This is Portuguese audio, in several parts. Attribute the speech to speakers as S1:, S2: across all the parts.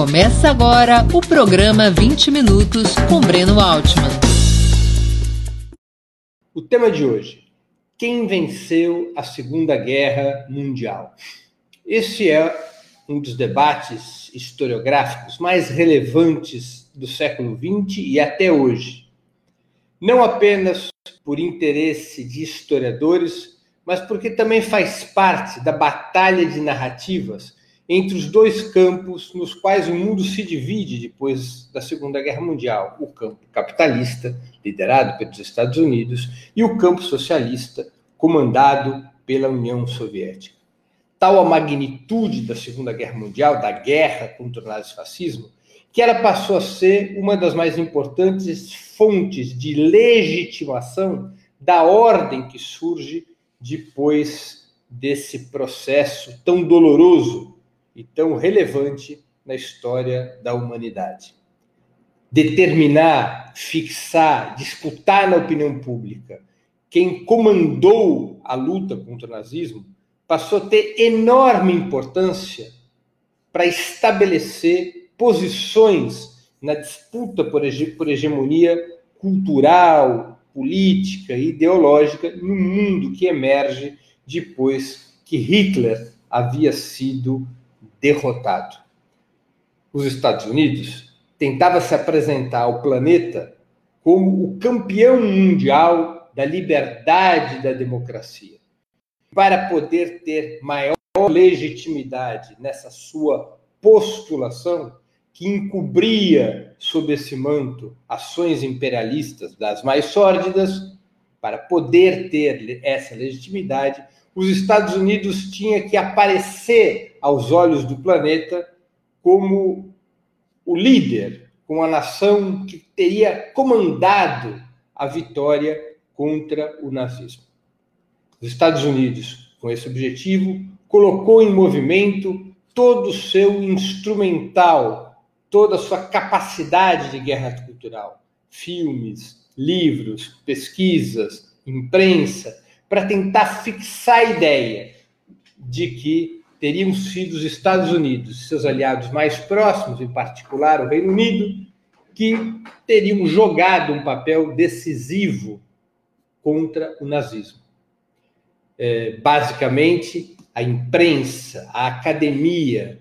S1: Começa agora o programa 20 Minutos com Breno Altman.
S2: O tema de hoje: Quem venceu a Segunda Guerra Mundial? Esse é um dos debates historiográficos mais relevantes do século XX e até hoje. Não apenas por interesse de historiadores, mas porque também faz parte da batalha de narrativas entre os dois campos nos quais o mundo se divide depois da Segunda Guerra Mundial: o campo capitalista, liderado pelos Estados Unidos, e o campo socialista, comandado pela União Soviética. Tal a magnitude da Segunda Guerra Mundial, da guerra contra o nazifascismo, que ela passou a ser uma das mais importantes fontes de legitimação da ordem que surge depois desse processo tão doloroso e tão relevante na história da humanidade. Determinar, fixar, disputar na opinião pública quem comandou a luta contra o nazismo passou a ter enorme importância para estabelecer posições na disputa por, hegemonia cultural, política e ideológica no mundo que emerge depois que Hitler havia sido derrotado. Os Estados Unidos tentava se apresentar ao planeta como o campeão mundial da liberdade e da democracia. Para poder ter maior legitimidade nessa sua postulação, que encobria sob esse manto ações imperialistas das mais sórdidas, para poder ter essa legitimidade, os Estados Unidos tinha que aparecer aos olhos do planeta como o líder, como a nação que teria comandado a vitória contra o nazismo. Os Estados Unidos, com esse objetivo, colocou em movimento todo o seu instrumental, toda a sua capacidade de guerra cultural, filmes, livros, pesquisas, imprensa, para tentar fixar a ideia de que teriam sido os Estados Unidos, seus aliados mais próximos, em particular o Reino Unido, que teriam jogado um papel decisivo contra o nazismo. É, basicamente, a imprensa, a academia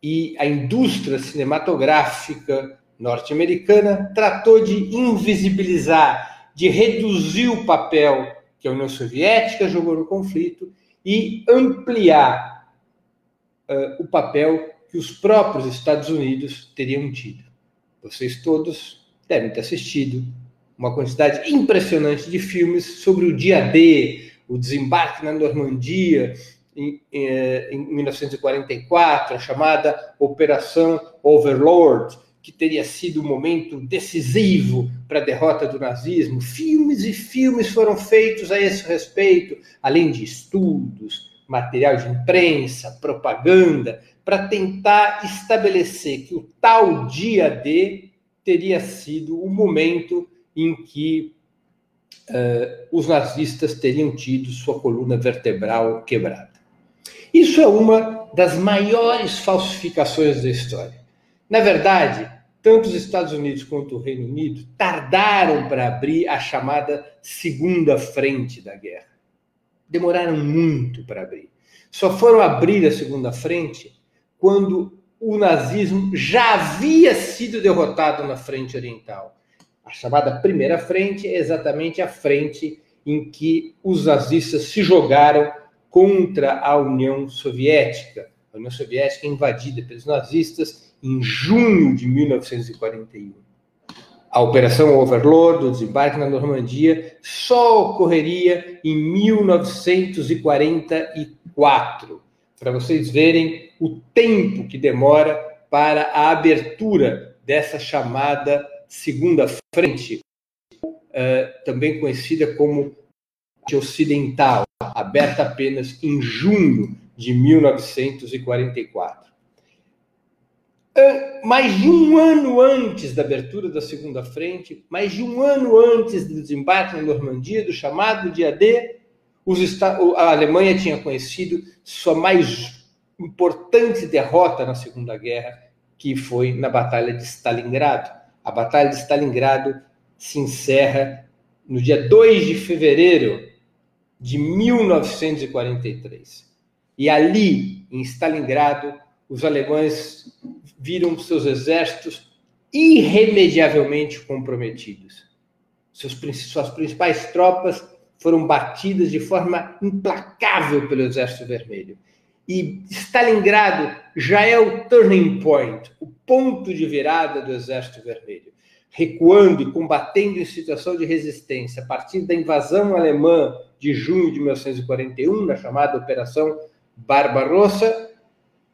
S2: e a indústria cinematográfica norte-americana tratou de invisibilizar, de reduzir o papel que a União Soviética jogou no conflito, e ampliar uh, o papel que os próprios Estados Unidos teriam tido. Vocês todos devem ter assistido uma quantidade impressionante de filmes sobre o dia D, o desembarque na Normandia em, em, em 1944, a chamada Operação Overlord, que teria sido um momento decisivo para a derrota do nazismo. Filmes e filmes foram feitos a esse respeito, além de estudos, material de imprensa, propaganda, para tentar estabelecer que o tal dia D teria sido o momento em que uh, os nazistas teriam tido sua coluna vertebral quebrada. Isso é uma das maiores falsificações da história. Na verdade, tanto os Estados Unidos quanto o Reino Unido tardaram para abrir a chamada segunda frente da guerra. Demoraram muito para abrir. Só foram abrir a segunda frente quando o nazismo já havia sido derrotado na frente oriental. A chamada primeira frente é exatamente a frente em que os nazistas se jogaram contra a União Soviética. A União Soviética invadida pelos nazistas em junho de 1941. A Operação Overlord, o desembarque na Normandia, só ocorreria em 1944, para vocês verem o tempo que demora para a abertura dessa chamada Segunda Frente, uh, também conhecida como Ocidental, aberta apenas em junho de 1944 mais de um ano antes da abertura da segunda frente, mais de um ano antes do desembarque na Normandia, do chamado dia D, a Alemanha tinha conhecido sua mais importante derrota na Segunda Guerra, que foi na Batalha de Stalingrado. A Batalha de Stalingrado se encerra no dia 2 de fevereiro de 1943. E ali, em Stalingrado, os alemães viram seus exércitos irremediavelmente comprometidos. Seus, suas principais tropas foram batidas de forma implacável pelo Exército Vermelho. E Stalingrado já é o turning point, o ponto de virada do Exército Vermelho. Recuando e combatendo em situação de resistência a partir da invasão alemã de junho de 1941, na chamada Operação Barbarossa,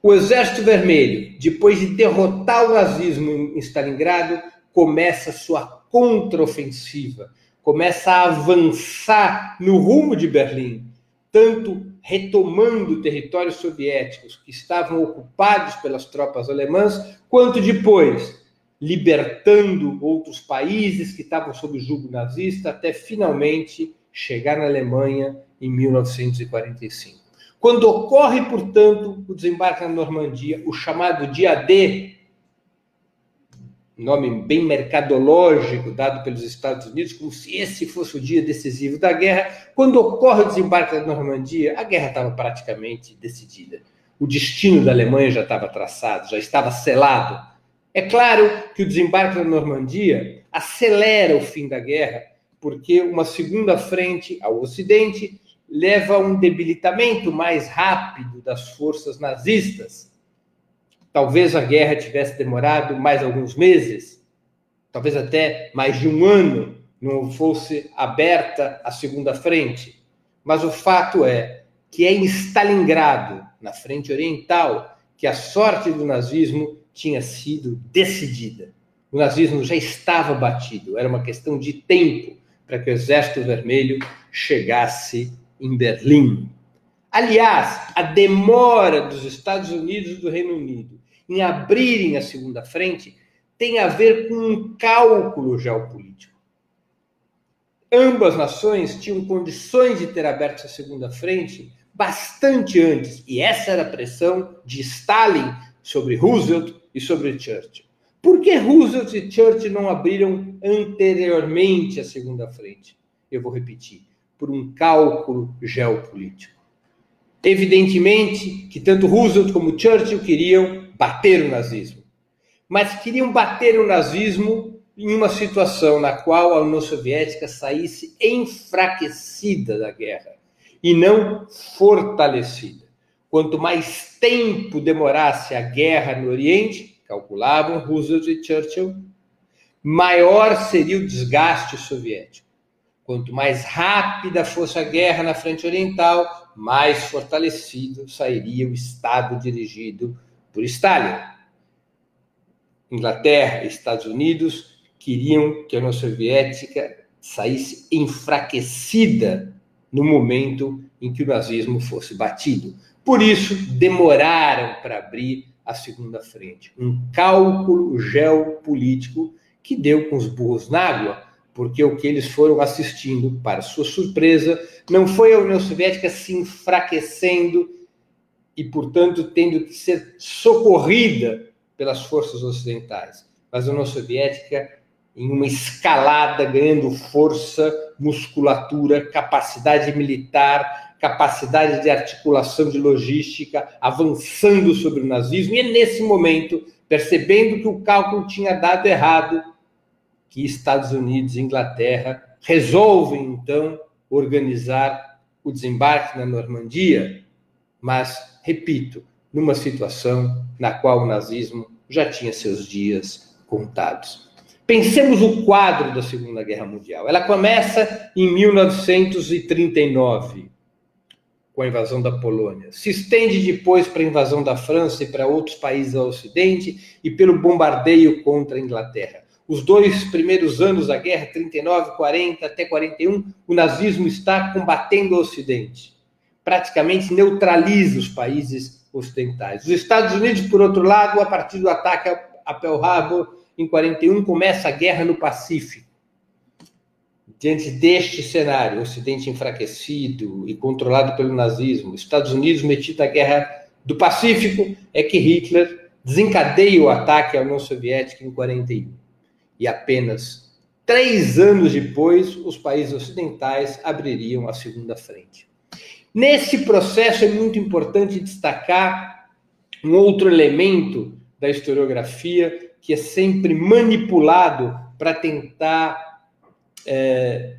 S2: o Exército Vermelho, depois de derrotar o nazismo em Stalingrado, começa sua contraofensiva, começa a avançar no rumo de Berlim, tanto retomando territórios soviéticos que estavam ocupados pelas tropas alemãs, quanto depois libertando outros países que estavam sob o jugo nazista, até finalmente chegar na Alemanha em 1945. Quando ocorre, portanto, o desembarque na Normandia, o chamado dia D, nome bem mercadológico dado pelos Estados Unidos, como se esse fosse o dia decisivo da guerra, quando ocorre o desembarque na Normandia, a guerra estava praticamente decidida. O destino da Alemanha já estava traçado, já estava selado. É claro que o desembarque na Normandia acelera o fim da guerra, porque uma segunda frente ao Ocidente leva a um debilitamento mais rápido das forças nazistas. Talvez a guerra tivesse demorado mais alguns meses, talvez até mais de um ano, não fosse aberta a segunda frente. Mas o fato é que é em Stalingrado, na frente oriental, que a sorte do nazismo tinha sido decidida. O nazismo já estava batido, era uma questão de tempo para que o Exército Vermelho chegasse em Berlim. Aliás, a demora dos Estados Unidos e do Reino Unido em abrirem a segunda frente tem a ver com um cálculo geopolítico. Ambas nações tinham condições de ter aberto a segunda frente bastante antes, e essa era a pressão de Stalin sobre Roosevelt e sobre Churchill. Por que Roosevelt e Churchill não abriram anteriormente a segunda frente? Eu vou repetir por um cálculo geopolítico. Evidentemente que tanto Roosevelt como Churchill queriam bater o nazismo, mas queriam bater o nazismo em uma situação na qual a União Soviética saísse enfraquecida da guerra e não fortalecida. Quanto mais tempo demorasse a guerra no Oriente, calculavam Roosevelt e Churchill, maior seria o desgaste soviético. Quanto mais rápida fosse a guerra na frente oriental, mais fortalecido sairia o Estado dirigido por Stalin. Inglaterra e Estados Unidos queriam que a União Soviética saísse enfraquecida no momento em que o nazismo fosse batido. Por isso, demoraram para abrir a segunda frente. Um cálculo geopolítico que deu com os burros na água porque o que eles foram assistindo, para sua surpresa, não foi a União Soviética se enfraquecendo e, portanto, tendo que ser socorrida pelas forças ocidentais, mas a União Soviética em uma escalada, ganhando força, musculatura, capacidade militar, capacidade de articulação de logística, avançando sobre o nazismo, e é nesse momento, percebendo que o cálculo tinha dado errado, que Estados Unidos e Inglaterra resolvem, então, organizar o desembarque na Normandia, mas, repito, numa situação na qual o nazismo já tinha seus dias contados. Pensemos o quadro da Segunda Guerra Mundial. Ela começa em 1939, com a invasão da Polônia. Se estende depois para a invasão da França e para outros países ao Ocidente e pelo bombardeio contra a Inglaterra os dois primeiros anos da guerra, 39, 40 até 41, o nazismo está combatendo o Ocidente. Praticamente neutraliza os países ocidentais. Os Estados Unidos, por outro lado, a partir do ataque a Pearl Harbor em 41, começa a guerra no Pacífico. Diante deste cenário, o Ocidente enfraquecido e controlado pelo nazismo, Estados Unidos metido na guerra do Pacífico, é que Hitler desencadeia o ataque à União Soviética em 41. E apenas três anos depois, os países ocidentais abririam a segunda frente. Nesse processo é muito importante destacar um outro elemento da historiografia que é sempre manipulado para tentar é,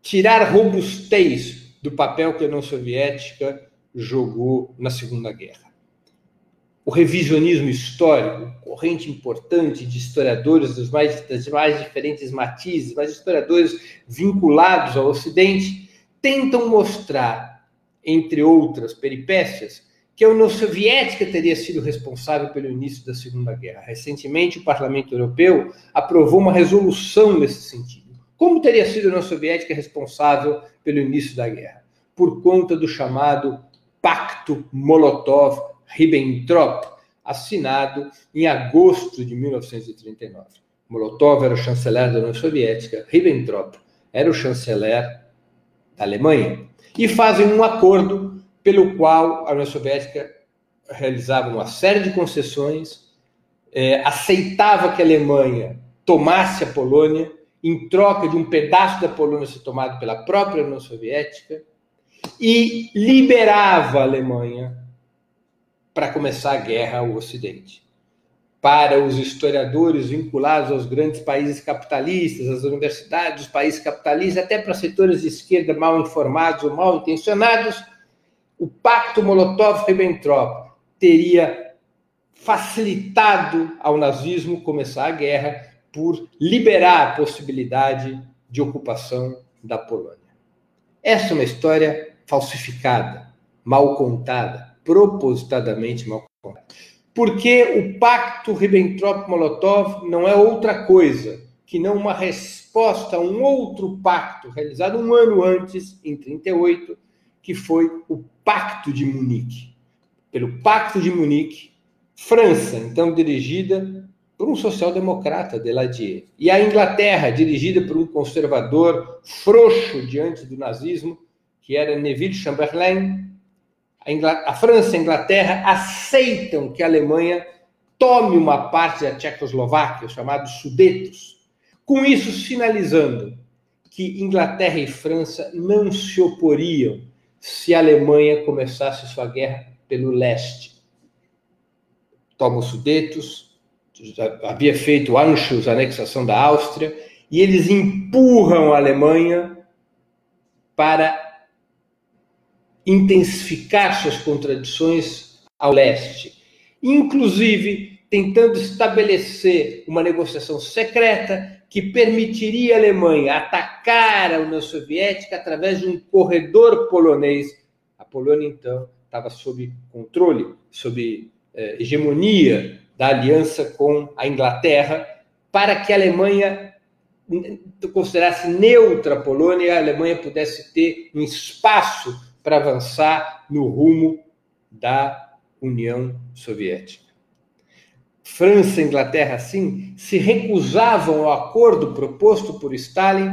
S2: tirar robustez do papel que a União Soviética jogou na Segunda Guerra. O revisionismo histórico, corrente importante de historiadores dos mais, das mais diferentes matizes, mas historiadores vinculados ao Ocidente, tentam mostrar, entre outras peripécias, que a União Soviética teria sido responsável pelo início da Segunda Guerra. Recentemente, o Parlamento Europeu aprovou uma resolução nesse sentido. Como teria sido a União Soviética responsável pelo início da guerra? Por conta do chamado Pacto Molotov-Ribbentrop, assinado em agosto de 1939. Molotov era o chanceler da União Soviética, Ribbentrop era o chanceler da Alemanha, e fazem um acordo pelo qual a União Soviética realizava uma série de concessões, é, aceitava que a Alemanha tomasse a Polônia em troca de um pedaço da Polônia ser tomado pela própria União Soviética e liberava a Alemanha para começar a guerra ao Ocidente. Para os historiadores vinculados aos grandes países capitalistas, às universidades dos países capitalistas, até para setores de esquerda mal informados ou mal intencionados, o pacto Molotov-Ribbentrop teria facilitado ao nazismo começar a guerra por liberar a possibilidade de ocupação da Polônia. Essa é uma história falsificada, mal contada, propositadamente mal contada. Porque o pacto Ribbentrop-Molotov não é outra coisa que não uma resposta a um outro pacto realizado um ano antes, em 38, que foi o Pacto de Munique. Pelo Pacto de Munique, França, então dirigida por um social-democrata, Deladier. E a Inglaterra, dirigida por um conservador frouxo diante do nazismo, que era Neville Chamberlain. A, a França e a Inglaterra aceitam que a Alemanha tome uma parte da Tchecoslováquia, os chamados Sudetos, com isso sinalizando que Inglaterra e França não se oporiam se a Alemanha começasse sua guerra pelo leste. Toma os Sudetos, havia feito Anschluss, a anexação da Áustria, e eles empurram a Alemanha para intensificar suas contradições ao leste, inclusive tentando estabelecer uma negociação secreta que permitiria à Alemanha atacar a União Soviética através de um corredor polonês. A Polônia, então, estava sob controle, sob eh, hegemonia da aliança com a Inglaterra, para que a Alemanha considerasse neutra a Polônia e a Alemanha pudesse ter um espaço para avançar no rumo da União Soviética. França e Inglaterra, assim, se recusavam ao acordo proposto por Stalin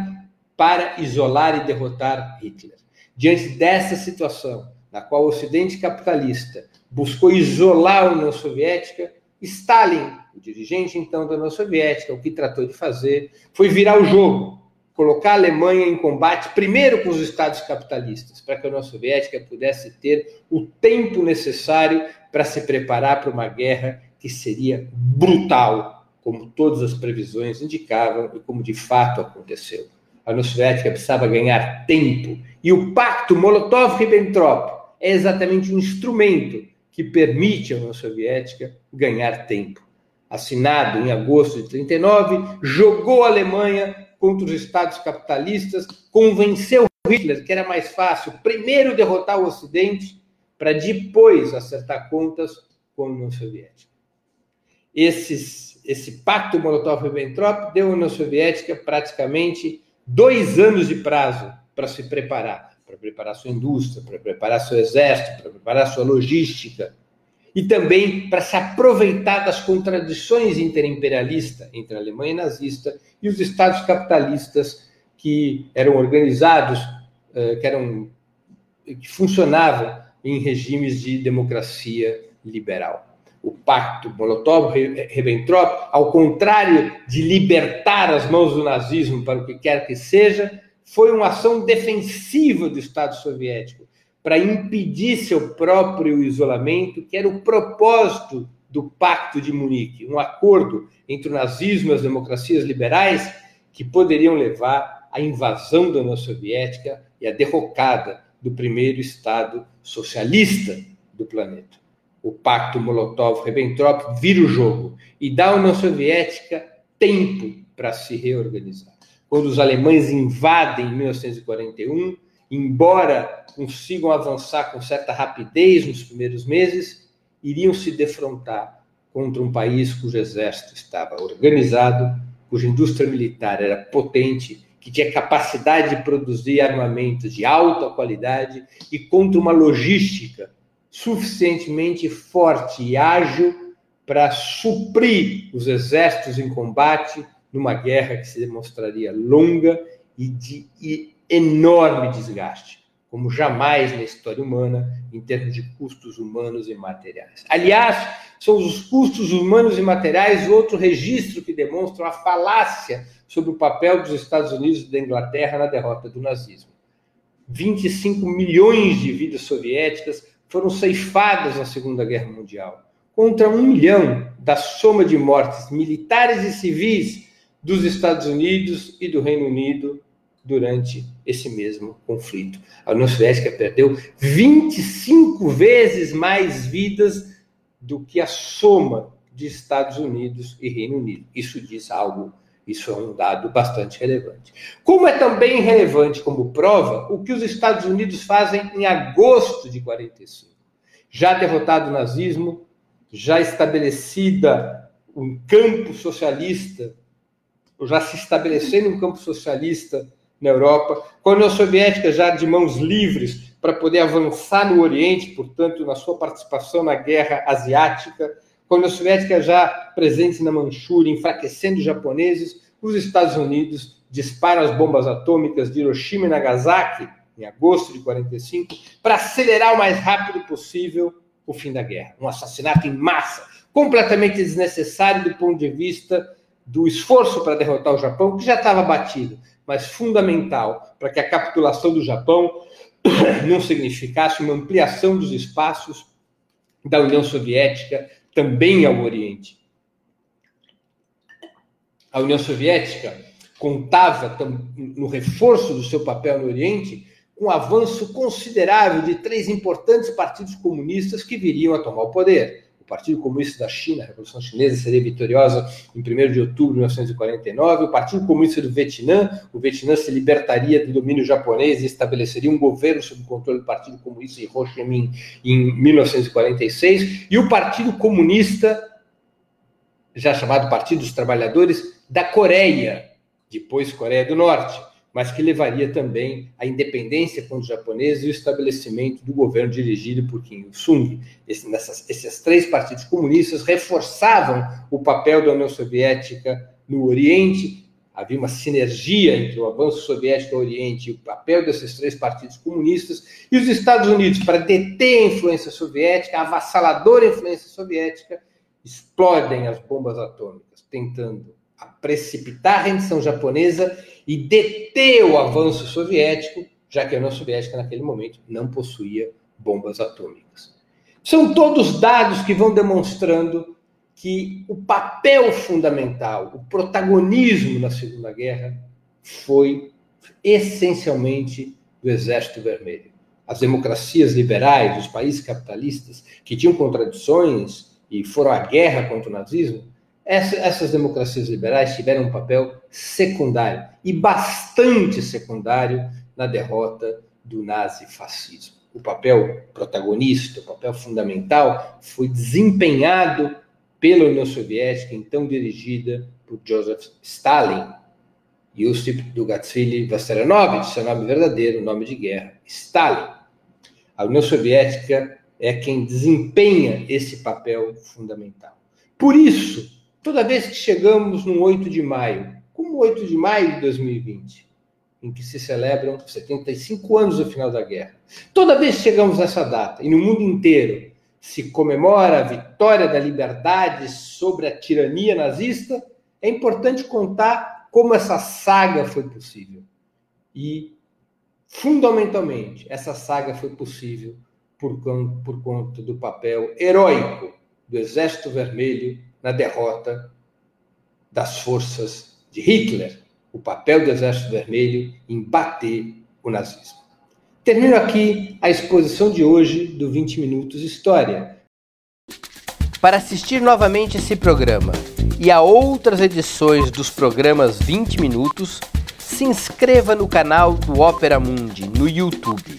S2: para isolar e derrotar Hitler. Diante dessa situação, na qual o Ocidente capitalista buscou isolar a União Soviética, Stalin, o dirigente então da União Soviética, o que tratou de fazer foi virar o jogo, colocar a Alemanha em combate primeiro com os estados capitalistas, para que a União Soviética pudesse ter o tempo necessário para se preparar para uma guerra que seria brutal, como todas as previsões indicavam e como de fato aconteceu. A União Soviética precisava ganhar tempo e o pacto Molotov-Ribbentrop é exatamente um instrumento que permite à União Soviética ganhar tempo. Assinado em agosto de 39, jogou a Alemanha contra os estados capitalistas, convenceu Hitler que era mais fácil primeiro derrotar o Ocidente para depois acertar contas com a União Soviética. Esses, esse pacto Molotov-Ribbentrop deu à União Soviética praticamente dois anos de prazo para se preparar para preparar sua indústria, para preparar seu exército, para preparar sua logística, e também para se aproveitar das contradições interimperialistas entre a Alemanha nazista e os estados capitalistas que eram organizados, eh, que eram que funcionavam em regimes de democracia liberal. o pacto Molotov-Ribbentrop, ao contrário de libertar as mãos do nazismo para o que quer que seja, foi uma ação defensiva do Estado soviético para impedir seu próprio isolamento, que era o propósito do Pacto de Munique, um acordo entre o nazismo e as democracias liberais que poderiam levar à invasão da União Soviética e à derrocada do primeiro Estado socialista do planeta. O Pacto Molotov-Ribbentrop vira o jogo e dá à União Soviética tempo para se reorganizar. Quando os alemães invadem em 1941, embora consigam avançar com certa rapidez nos primeiros meses, iriam se defrontar contra um país cujo exército estava organizado, cuja indústria militar era potente, que tinha capacidade de produzir armamentos de alta qualidade e contra uma logística suficientemente forte e ágil para suprir os exércitos em combate numa guerra que se demonstraria longa e de e enorme desgaste, como jamais na história humana, em termos de custos humanos e materiais. Aliás, são os custos humanos e materiais outro registro que demonstra a falácia sobre o papel dos Estados Unidos e da Inglaterra na derrota do nazismo. 25 milhões de vidas soviéticas foram ceifadas na Segunda Guerra Mundial, contra um milhão da soma de mortes militares e civis dos Estados Unidos e do Reino Unido durante esse mesmo conflito. A União Soviética perdeu 25 vezes mais vidas do que a soma de Estados Unidos e Reino Unido. Isso diz algo, isso é um dado bastante relevante. Como é também relevante como prova o que os Estados Unidos fazem em agosto de 45. Já derrotado o nazismo, já estabelecida um campo socialista, já se estabelecendo um campo socialista na Europa, com a União Soviética já de mãos livres para poder avançar no Oriente, portanto, na sua participação na guerra asiática, com a União Soviética já presente na Manchúria, enfraquecendo os japoneses, os Estados Unidos disparam as bombas atômicas de Hiroshima e Nagasaki em agosto de 45 para acelerar o mais rápido possível o fim da guerra. Um assassinato em massa, completamente desnecessário do ponto de vista do esforço para derrotar o Japão, que já estava batido, mas fundamental para que a capitulação do Japão não significasse uma ampliação dos espaços da União Soviética também ao Oriente. A União Soviética contava no reforço do seu papel no Oriente com um avanço considerável de três importantes partidos comunistas que viriam a tomar o poder. Partido Comunista da China, a Revolução Chinesa seria vitoriosa em 1 de outubro de 1949, o Partido Comunista do Vietnã, o Vietnã se libertaria do domínio japonês e estabeleceria um governo sob o controle do Partido Comunista de Ho Chi Minh em 1946, e o Partido Comunista, já chamado Partido dos Trabalhadores, da Coreia, depois Coreia do Norte mas que levaria também à independência contra os japoneses e o estabelecimento do governo dirigido por Kim Il-sung. Esse, esses três partidos comunistas reforçavam o papel da União Soviética no Oriente. Havia uma sinergia entre o avanço soviético ao Oriente e o papel desses três partidos comunistas. E os Estados Unidos, para deter a influência soviética, a avassaladora influência soviética, explodem as bombas atômicas, tentando precipitar a rendição japonesa e deter o avanço soviético, já que a União Soviética naquele momento não possuía bombas atômicas. São todos dados que vão demonstrando que o papel fundamental, o protagonismo na Segunda Guerra foi essencialmente do Exército Vermelho. As democracias liberais, os países capitalistas, que tinham contradições e foram à guerra contra o nazismo, essa, essas democracias liberais tiveram um papel secundário e bastante secundário na derrota do nazifascismo. O papel protagonista, o papel fundamental, foi desempenhado pela União Soviética, então dirigida por Joseph Stalin. Yusip Dugatsvili Vissarionovich, seu nome verdadeiro, nome de guerra, Stalin. A União Soviética é quem desempenha esse papel fundamental. Por isso, Toda vez que chegamos no 8 de maio, como 8 de maio de 2020, em que se celebram 75 anos do final da guerra, toda vez que chegamos nessa data, e no mundo inteiro
S3: se comemora a vitória da liberdade sobre a tirania nazista, é importante contar como essa saga foi possível. E, fundamentalmente, essa saga foi possível por, por conta do papel heróico do Exército Vermelho na derrota das forças de Hitler, o papel do Exército Vermelho em bater o nazismo. Termino aqui a exposição de hoje do 20 Minutos História.
S2: Para assistir novamente esse programa e a outras edições dos programas 20 Minutos, se inscreva no canal do Opera Mundi no YouTube.